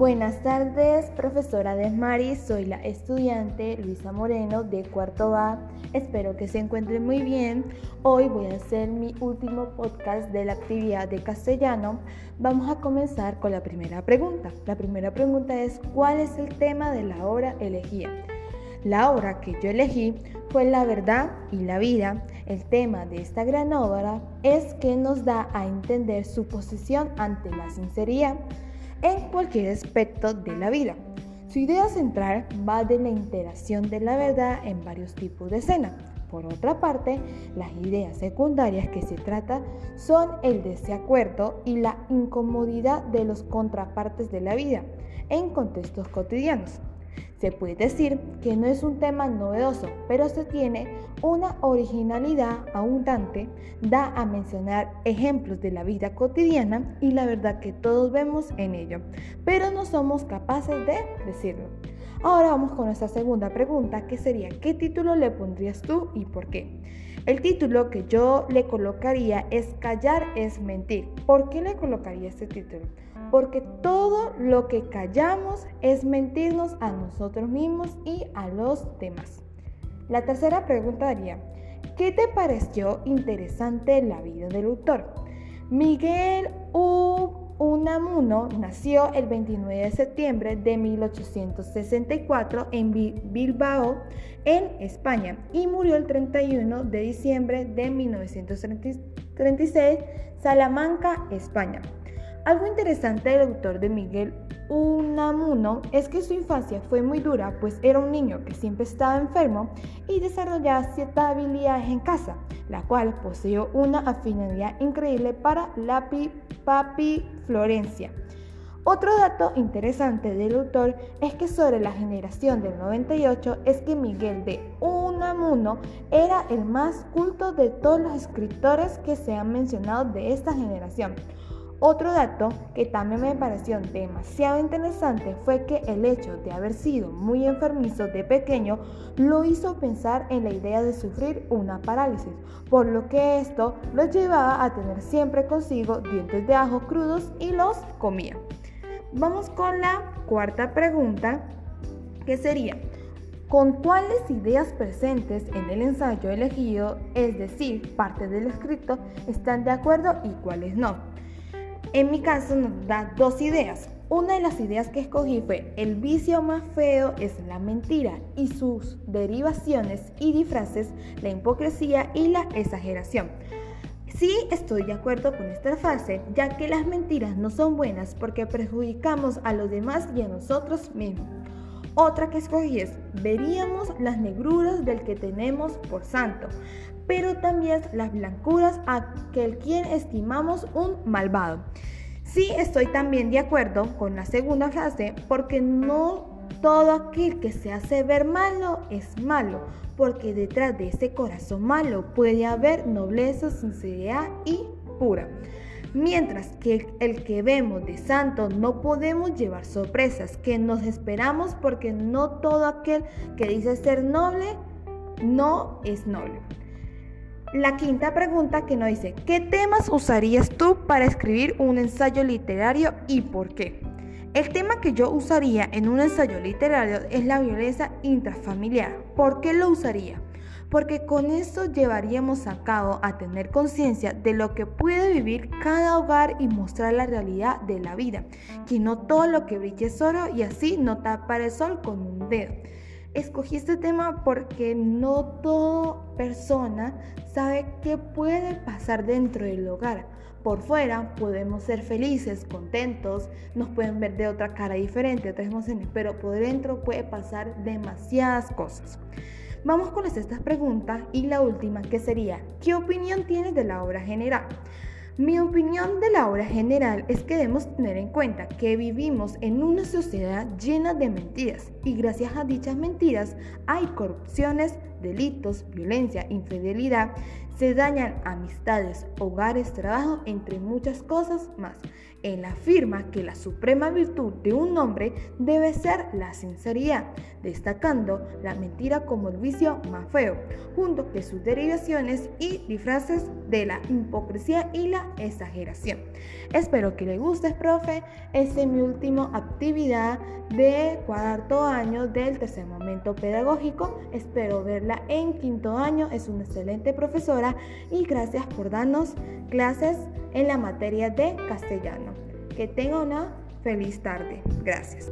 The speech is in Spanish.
Buenas tardes, profesora Desmari. Soy la estudiante Luisa Moreno de cuarto A. Espero que se encuentren muy bien. Hoy voy a hacer mi último podcast de la actividad de castellano. Vamos a comenzar con la primera pregunta. La primera pregunta es, ¿cuál es el tema de la obra elegida? La obra que yo elegí fue La verdad y la vida. El tema de esta gran obra es que nos da a entender su posición ante la sinceridad en cualquier aspecto de la vida. Su idea central va de la interacción de la verdad en varios tipos de escena. Por otra parte, las ideas secundarias que se trata son el desacuerdo y la incomodidad de los contrapartes de la vida en contextos cotidianos. Se puede decir que no es un tema novedoso, pero se tiene una originalidad abundante, da a mencionar ejemplos de la vida cotidiana y la verdad que todos vemos en ello, pero no somos capaces de decirlo. Ahora vamos con nuestra segunda pregunta, que sería, ¿qué título le pondrías tú y por qué? El título que yo le colocaría es Callar es mentir. ¿Por qué le colocaría este título? Porque todo lo que callamos es mentirnos a nosotros mismos y a los demás. La tercera pregunta haría, ¿qué te pareció interesante la vida del autor? Miguel. Unamuno nació el 29 de septiembre de 1864 en Bilbao, en España, y murió el 31 de diciembre de 1936, Salamanca, España. Algo interesante del autor de Miguel Unamuno es que su infancia fue muy dura, pues era un niño que siempre estaba enfermo y desarrollaba ciertas habilidades en casa, la cual poseyó una afinidad increíble para la papiflorencia. Otro dato interesante del autor es que sobre la generación del 98 es que Miguel de Unamuno era el más culto de todos los escritores que se han mencionado de esta generación. Otro dato que también me pareció demasiado interesante fue que el hecho de haber sido muy enfermizo de pequeño lo hizo pensar en la idea de sufrir una parálisis, por lo que esto lo llevaba a tener siempre consigo dientes de ajo crudos y los comía. Vamos con la cuarta pregunta, que sería, ¿con cuáles ideas presentes en el ensayo elegido, es decir, parte del escrito, están de acuerdo y cuáles no? En mi caso nos da dos ideas. Una de las ideas que escogí fue el vicio más feo es la mentira y sus derivaciones y disfraces, la hipocresía y la exageración. Sí estoy de acuerdo con esta frase, ya que las mentiras no son buenas porque perjudicamos a los demás y a nosotros mismos. Otra que escogí es, veríamos las negruras del que tenemos por santo, pero también las blancuras a aquel quien estimamos un malvado. Sí estoy también de acuerdo con la segunda frase, porque no todo aquel que se hace ver malo es malo, porque detrás de ese corazón malo puede haber nobleza, sinceridad y pura. Mientras que el que vemos de santo no podemos llevar sorpresas que nos esperamos porque no todo aquel que dice ser noble no es noble. La quinta pregunta que nos dice, ¿qué temas usarías tú para escribir un ensayo literario y por qué? El tema que yo usaría en un ensayo literario es la violencia intrafamiliar. ¿Por qué lo usaría? porque con esto llevaríamos a cabo a tener conciencia de lo que puede vivir cada hogar y mostrar la realidad de la vida, que no todo lo que brille es oro y así no tapar el sol con un dedo. Escogí este tema porque no toda persona sabe qué puede pasar dentro del hogar. Por fuera podemos ser felices, contentos, nos pueden ver de otra cara diferente, otras emociones, pero por dentro puede pasar demasiadas cosas. Vamos con las sexta pregunta y la última que sería, ¿qué opinión tienes de la obra general? Mi opinión de la obra general es que debemos tener en cuenta que vivimos en una sociedad llena de mentiras y gracias a dichas mentiras hay corrupciones, delitos, violencia, infidelidad, Se dañan amistades, hogares, trabajo, entre muchas cosas más. Él afirma que la suprema virtud de un hombre debe ser la sinceridad, destacando la mentira como el vicio más feo, junto que sus derivaciones y disfraces de la hipocresía y la exageración. Espero que le guste, profe. Es mi última actividad de cuarto año del tercer momento pedagógico. Espero verla en quinto año. Es una excelente profesora y gracias por darnos clases en la materia de castellano. Que tenga una feliz tarde. Gracias.